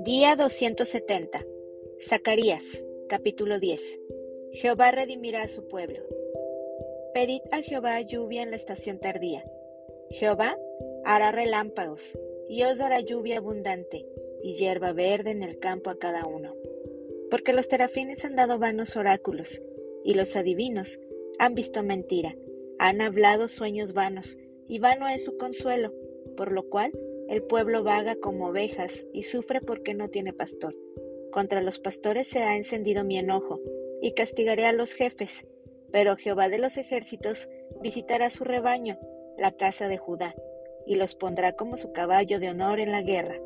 Día 270. Zacarías, capítulo 10. Jehová redimirá a su pueblo. Pedid a Jehová lluvia en la estación tardía. Jehová hará relámpagos y os dará lluvia abundante y hierba verde en el campo a cada uno. Porque los terafines han dado vanos oráculos y los adivinos han visto mentira, han hablado sueños vanos y vano es su consuelo, por lo cual el pueblo vaga como ovejas y sufre porque no tiene pastor. Contra los pastores se ha encendido mi enojo, y castigaré a los jefes. Pero Jehová de los ejércitos visitará su rebaño, la casa de Judá, y los pondrá como su caballo de honor en la guerra.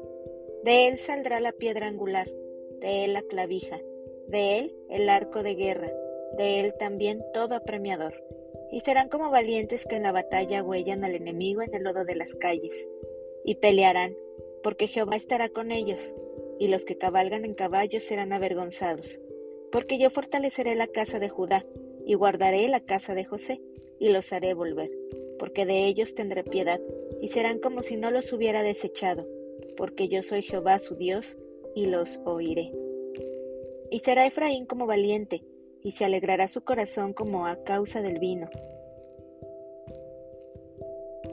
De él saldrá la piedra angular, de él la clavija, de él el arco de guerra, de él también todo apremiador. Y serán como valientes que en la batalla huellan al enemigo en el lodo de las calles y pelearán, porque Jehová estará con ellos, y los que cabalgan en caballos serán avergonzados. Porque yo fortaleceré la casa de Judá, y guardaré la casa de José, y los haré volver, porque de ellos tendré piedad, y serán como si no los hubiera desechado, porque yo soy Jehová su Dios, y los oiré. Y será Efraín como valiente, y se alegrará su corazón como a causa del vino.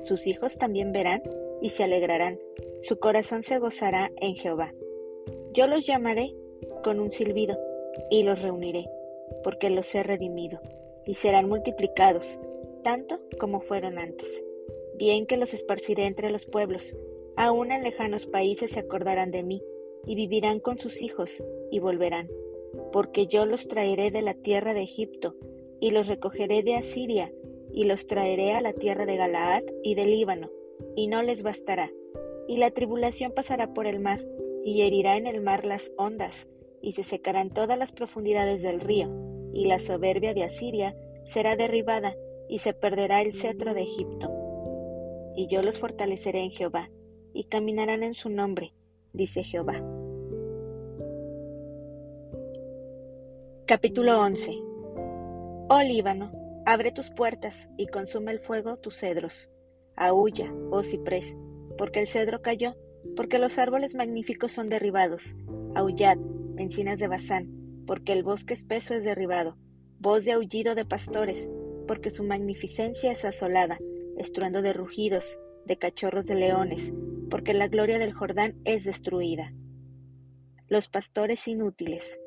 Sus hijos también verán y se alegrarán, su corazón se gozará en Jehová. Yo los llamaré con un silbido y los reuniré, porque los he redimido, y serán multiplicados, tanto como fueron antes. Bien que los esparciré entre los pueblos, aún en lejanos países se acordarán de mí, y vivirán con sus hijos, y volverán, porque yo los traeré de la tierra de Egipto, y los recogeré de Asiria, y los traeré a la tierra de Galaad y del Líbano, y no les bastará. Y la tribulación pasará por el mar, y herirá en el mar las ondas, y se secarán todas las profundidades del río, y la soberbia de Asiria será derribada, y se perderá el cetro de Egipto. Y yo los fortaleceré en Jehová, y caminarán en su nombre, dice Jehová. Capítulo 11 Oh Líbano, abre tus puertas y consume el fuego tus cedros Aúlla, oh ciprés, porque el cedro cayó, porque los árboles magníficos son derribados. Aullad, encinas de Bazán, porque el bosque espeso es derribado. Voz de aullido de pastores, porque su magnificencia es asolada, estruendo de rugidos, de cachorros de leones, porque la gloria del Jordán es destruida. Los pastores inútiles.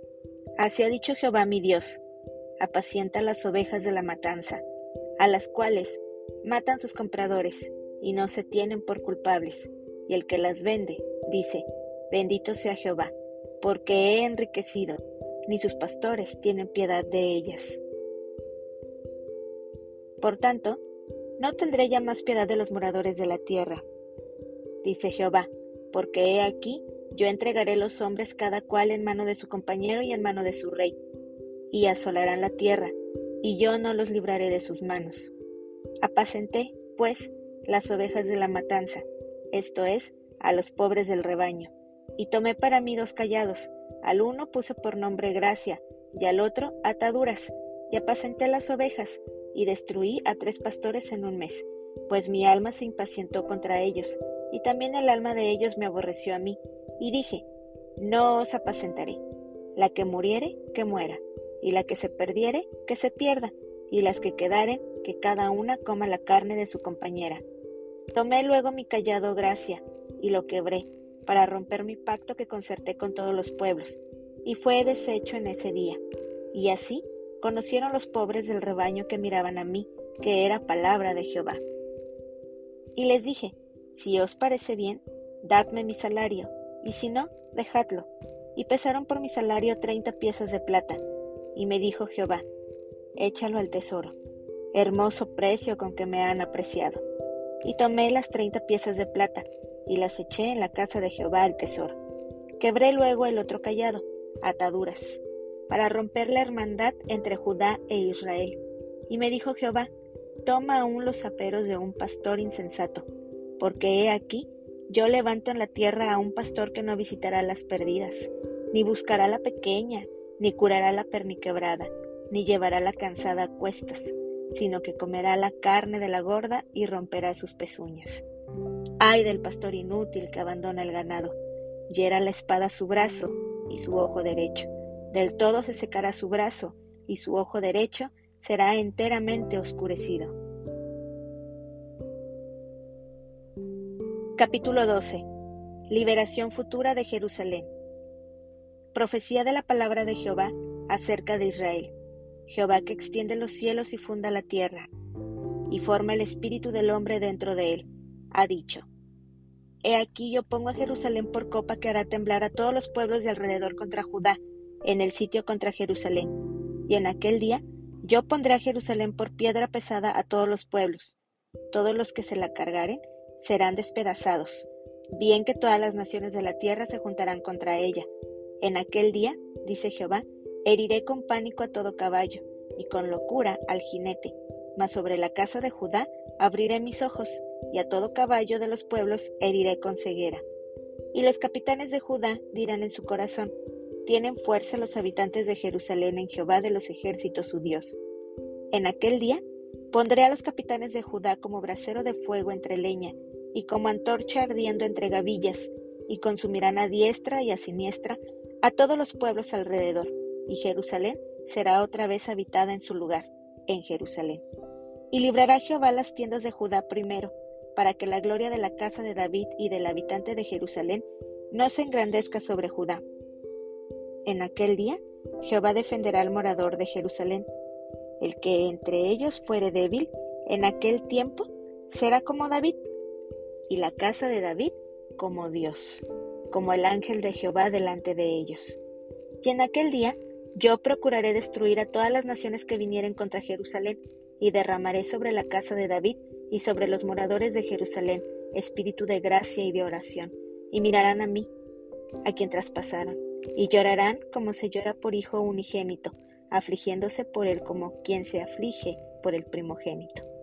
Así ha dicho Jehová mi Dios, apacienta las ovejas de la matanza, a las cuales matan sus compradores y no se tienen por culpables, y el que las vende dice, bendito sea Jehová, porque he enriquecido, ni sus pastores tienen piedad de ellas. Por tanto, no tendré ya más piedad de los moradores de la tierra, dice Jehová, porque he aquí, yo entregaré los hombres cada cual en mano de su compañero y en mano de su rey, y asolarán la tierra, y yo no los libraré de sus manos. Apacenté, pues, las ovejas de la matanza, esto es, a los pobres del rebaño, y tomé para mí dos callados, al uno puse por nombre gracia, y al otro ataduras, y apacenté las ovejas, y destruí a tres pastores en un mes, pues mi alma se impacientó contra ellos, y también el alma de ellos me aborreció a mí, y dije, no os apacentaré, la que muriere, que muera, y la que se perdiere, que se pierda, y las que quedaren, que cada una coma la carne de su compañera. Tomé luego mi callado gracia, y lo quebré, para romper mi pacto que concerté con todos los pueblos, y fue deshecho en ese día. Y así conocieron los pobres del rebaño que miraban a mí, que era palabra de Jehová. Y les dije, si os parece bien, dadme mi salario, y si no, dejadlo. Y pesaron por mi salario treinta piezas de plata. Y me dijo Jehová, échalo al tesoro, hermoso precio con que me han apreciado. Y tomé las treinta piezas de plata, y las eché en la casa de Jehová el tesoro. Quebré luego el otro callado, ataduras, para romper la hermandad entre Judá e Israel. Y me dijo Jehová, toma aún los aperos de un pastor insensato, porque he aquí, yo levanto en la tierra a un pastor que no visitará las perdidas, ni buscará la pequeña, ni curará la perniquebrada, ni llevará la cansada a cuestas, sino que comerá la carne de la gorda y romperá sus pezuñas. Ay del pastor inútil que abandona el ganado, hiera la espada su brazo y su ojo derecho. Del todo se secará su brazo y su ojo derecho será enteramente oscurecido. Capítulo 12. Liberación futura de Jerusalén. Profecía de la palabra de Jehová acerca de Israel. Jehová que extiende los cielos y funda la tierra, y forma el espíritu del hombre dentro de él, ha dicho. He aquí yo pongo a Jerusalén por copa que hará temblar a todos los pueblos de alrededor contra Judá, en el sitio contra Jerusalén. Y en aquel día yo pondré a Jerusalén por piedra pesada a todos los pueblos. Todos los que se la cargaren serán despedazados. Bien que todas las naciones de la tierra se juntarán contra ella. En aquel día, dice Jehová, heriré con pánico a todo caballo, y con locura al jinete, mas sobre la casa de Judá abriré mis ojos, y a todo caballo de los pueblos heriré con ceguera. Y los capitanes de Judá dirán en su corazón, tienen fuerza los habitantes de Jerusalén en Jehová de los ejércitos su Dios. En aquel día pondré a los capitanes de Judá como brasero de fuego entre leña, y como antorcha ardiendo entre gavillas, y consumirán a diestra y a siniestra a todos los pueblos alrededor, y Jerusalén será otra vez habitada en su lugar, en Jerusalén. Y librará Jehová las tiendas de Judá primero, para que la gloria de la casa de David y del habitante de Jerusalén no se engrandezca sobre Judá. En aquel día Jehová defenderá al morador de Jerusalén. El que entre ellos fuere débil, en aquel tiempo será como David, y la casa de David como Dios, como el ángel de Jehová delante de ellos. Y en aquel día yo procuraré destruir a todas las naciones que vinieren contra Jerusalén, y derramaré sobre la casa de David y sobre los moradores de Jerusalén espíritu de gracia y de oración, y mirarán a mí, a quien traspasaron, y llorarán como se llora por hijo unigénito, afligiéndose por él como quien se aflige por el primogénito.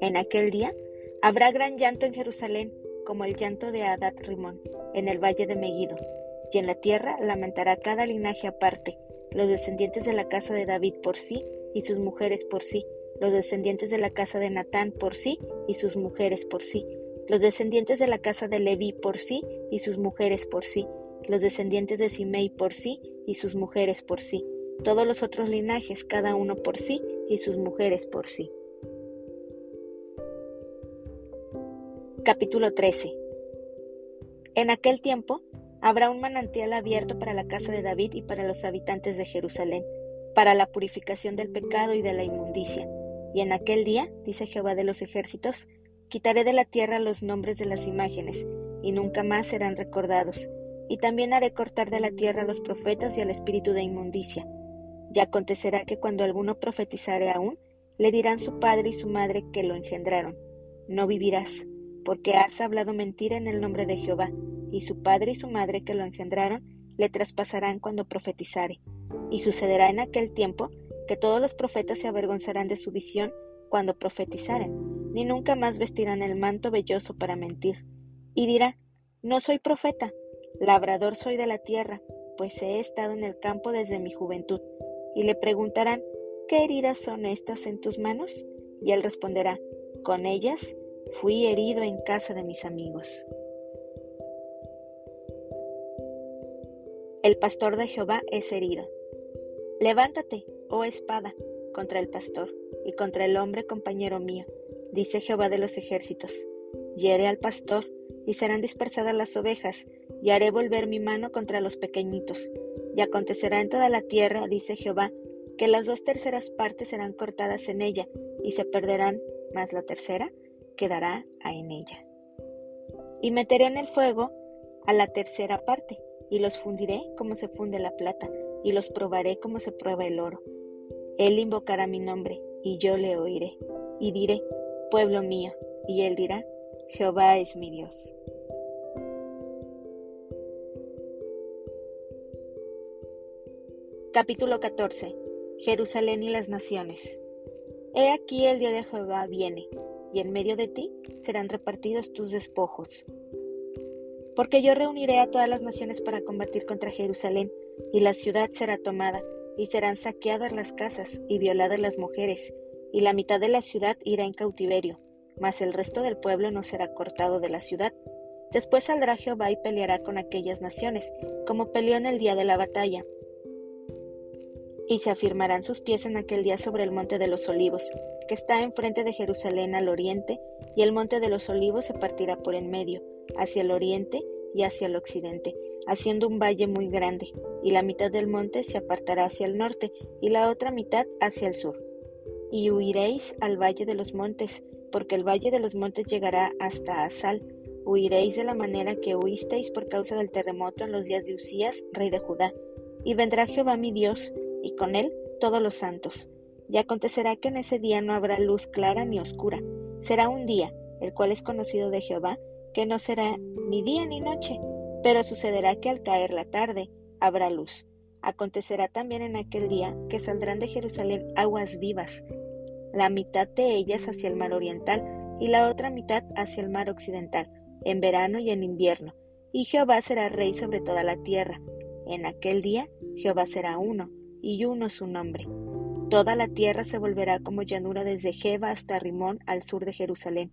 En aquel día habrá gran llanto en Jerusalén, como el llanto de Adad Rimón, en el valle de Megiddo, y en la tierra lamentará cada linaje aparte, los descendientes de la casa de David por sí y sus mujeres por sí, los descendientes de la casa de Natán por sí y sus mujeres por sí, los descendientes de la casa de Leví por sí y sus mujeres por sí, los descendientes de Simei por sí y sus mujeres por sí, todos los otros linajes cada uno por sí y sus mujeres por sí. Capítulo 13 En aquel tiempo habrá un manantial abierto para la casa de David y para los habitantes de Jerusalén, para la purificación del pecado y de la inmundicia. Y en aquel día, dice Jehová de los ejércitos, quitaré de la tierra los nombres de las imágenes, y nunca más serán recordados. Y también haré cortar de la tierra a los profetas y al espíritu de inmundicia. Y acontecerá que cuando alguno profetizare aún, le dirán su padre y su madre que lo engendraron, no vivirás porque has hablado mentira en el nombre de Jehová, y su padre y su madre que lo engendraron le traspasarán cuando profetizare. Y sucederá en aquel tiempo que todos los profetas se avergonzarán de su visión cuando profetizaren, ni nunca más vestirán el manto velloso para mentir. Y dirá, no soy profeta, labrador soy de la tierra, pues he estado en el campo desde mi juventud. Y le preguntarán, ¿qué heridas son estas en tus manos? Y él responderá, con ellas Fui herido en casa de mis amigos. El pastor de Jehová es herido. Levántate, oh espada, contra el pastor y contra el hombre compañero mío, dice Jehová de los ejércitos. Hiere al pastor y serán dispersadas las ovejas, y haré volver mi mano contra los pequeñitos. Y acontecerá en toda la tierra, dice Jehová, que las dos terceras partes serán cortadas en ella, y se perderán, mas la tercera quedará en ella. Y meteré en el fuego a la tercera parte, y los fundiré como se funde la plata, y los probaré como se prueba el oro. Él invocará mi nombre, y yo le oiré, y diré, pueblo mío, y él dirá, Jehová es mi Dios. Capítulo 14. Jerusalén y las naciones. He aquí el día de Jehová viene, y en medio de ti serán repartidos tus despojos. Porque yo reuniré a todas las naciones para combatir contra Jerusalén, y la ciudad será tomada, y serán saqueadas las casas y violadas las mujeres, y la mitad de la ciudad irá en cautiverio, mas el resto del pueblo no será cortado de la ciudad. Después saldrá Jehová y peleará con aquellas naciones, como peleó en el día de la batalla. Y se afirmarán sus pies en aquel día sobre el monte de los olivos, que está enfrente de Jerusalén al oriente, y el monte de los olivos se partirá por en medio, hacia el oriente y hacia el occidente, haciendo un valle muy grande, y la mitad del monte se apartará hacia el norte, y la otra mitad hacia el sur. Y huiréis al valle de los montes, porque el valle de los montes llegará hasta Asal. Huiréis de la manera que huisteis por causa del terremoto en los días de Usías, rey de Judá. Y vendrá Jehová mi Dios, y con él todos los santos. Y acontecerá que en ese día no habrá luz clara ni oscura. Será un día, el cual es conocido de Jehová, que no será ni día ni noche, pero sucederá que al caer la tarde habrá luz. Acontecerá también en aquel día que saldrán de Jerusalén aguas vivas, la mitad de ellas hacia el mar oriental y la otra mitad hacia el mar occidental, en verano y en invierno. Y Jehová será rey sobre toda la tierra. En aquel día Jehová será uno, y uno su nombre. Toda la tierra se volverá como llanura desde Jeba hasta Rimón al sur de Jerusalén,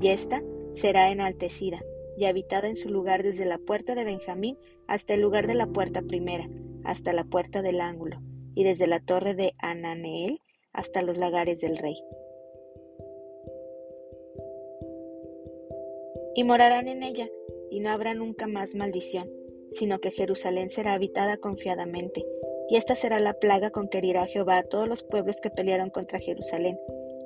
y ésta será enaltecida, y habitada en su lugar desde la puerta de Benjamín hasta el lugar de la puerta primera, hasta la puerta del ángulo, y desde la torre de Ananeel hasta los lagares del rey. Y morarán en ella, y no habrá nunca más maldición, sino que Jerusalén será habitada confiadamente, y esta será la plaga con que herirá Jehová a todos los pueblos que pelearon contra Jerusalén.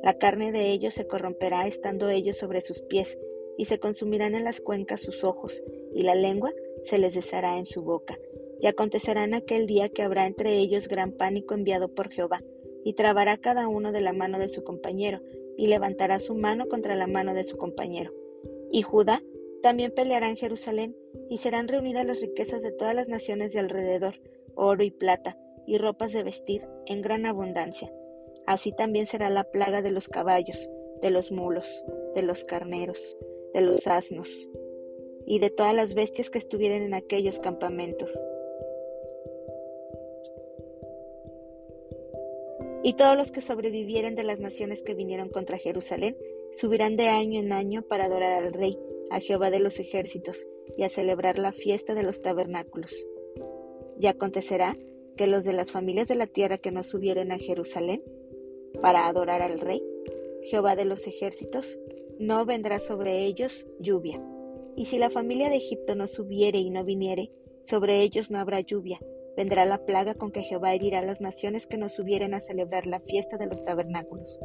La carne de ellos se corromperá estando ellos sobre sus pies, y se consumirán en las cuencas sus ojos, y la lengua se les deshará en su boca. Y acontecerá en aquel día que habrá entre ellos gran pánico enviado por Jehová, y trabará cada uno de la mano de su compañero, y levantará su mano contra la mano de su compañero. Y Judá también peleará en Jerusalén, y serán reunidas las riquezas de todas las naciones de alrededor, oro y plata, y ropas de vestir, en gran abundancia. Así también será la plaga de los caballos, de los mulos, de los carneros, de los asnos, y de todas las bestias que estuvieren en aquellos campamentos. Y todos los que sobrevivieren de las naciones que vinieron contra Jerusalén subirán de año en año para adorar al Rey, a Jehová de los ejércitos, y a celebrar la fiesta de los tabernáculos. Y acontecerá que los de las familias de la tierra que no subieren a Jerusalén para adorar al Rey, Jehová de los ejércitos, no vendrá sobre ellos lluvia. Y si la familia de Egipto no subiere y no viniere, sobre ellos no habrá lluvia. Vendrá la plaga con que Jehová herirá a las naciones que no subieren a celebrar la fiesta de los tabernáculos.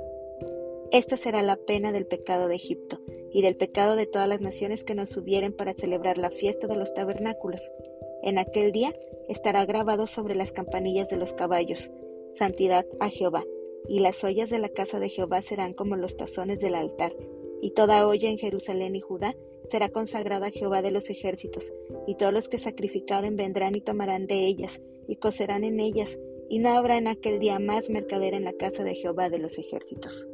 Esta será la pena del pecado de Egipto y del pecado de todas las naciones que no subieren para celebrar la fiesta de los tabernáculos. En aquel día estará grabado sobre las campanillas de los caballos, santidad a Jehová, y las ollas de la casa de Jehová serán como los tazones del altar, y toda olla en Jerusalén y Judá será consagrada a Jehová de los ejércitos, y todos los que sacrificaren vendrán y tomarán de ellas, y cocerán en ellas, y no habrá en aquel día más mercader en la casa de Jehová de los ejércitos.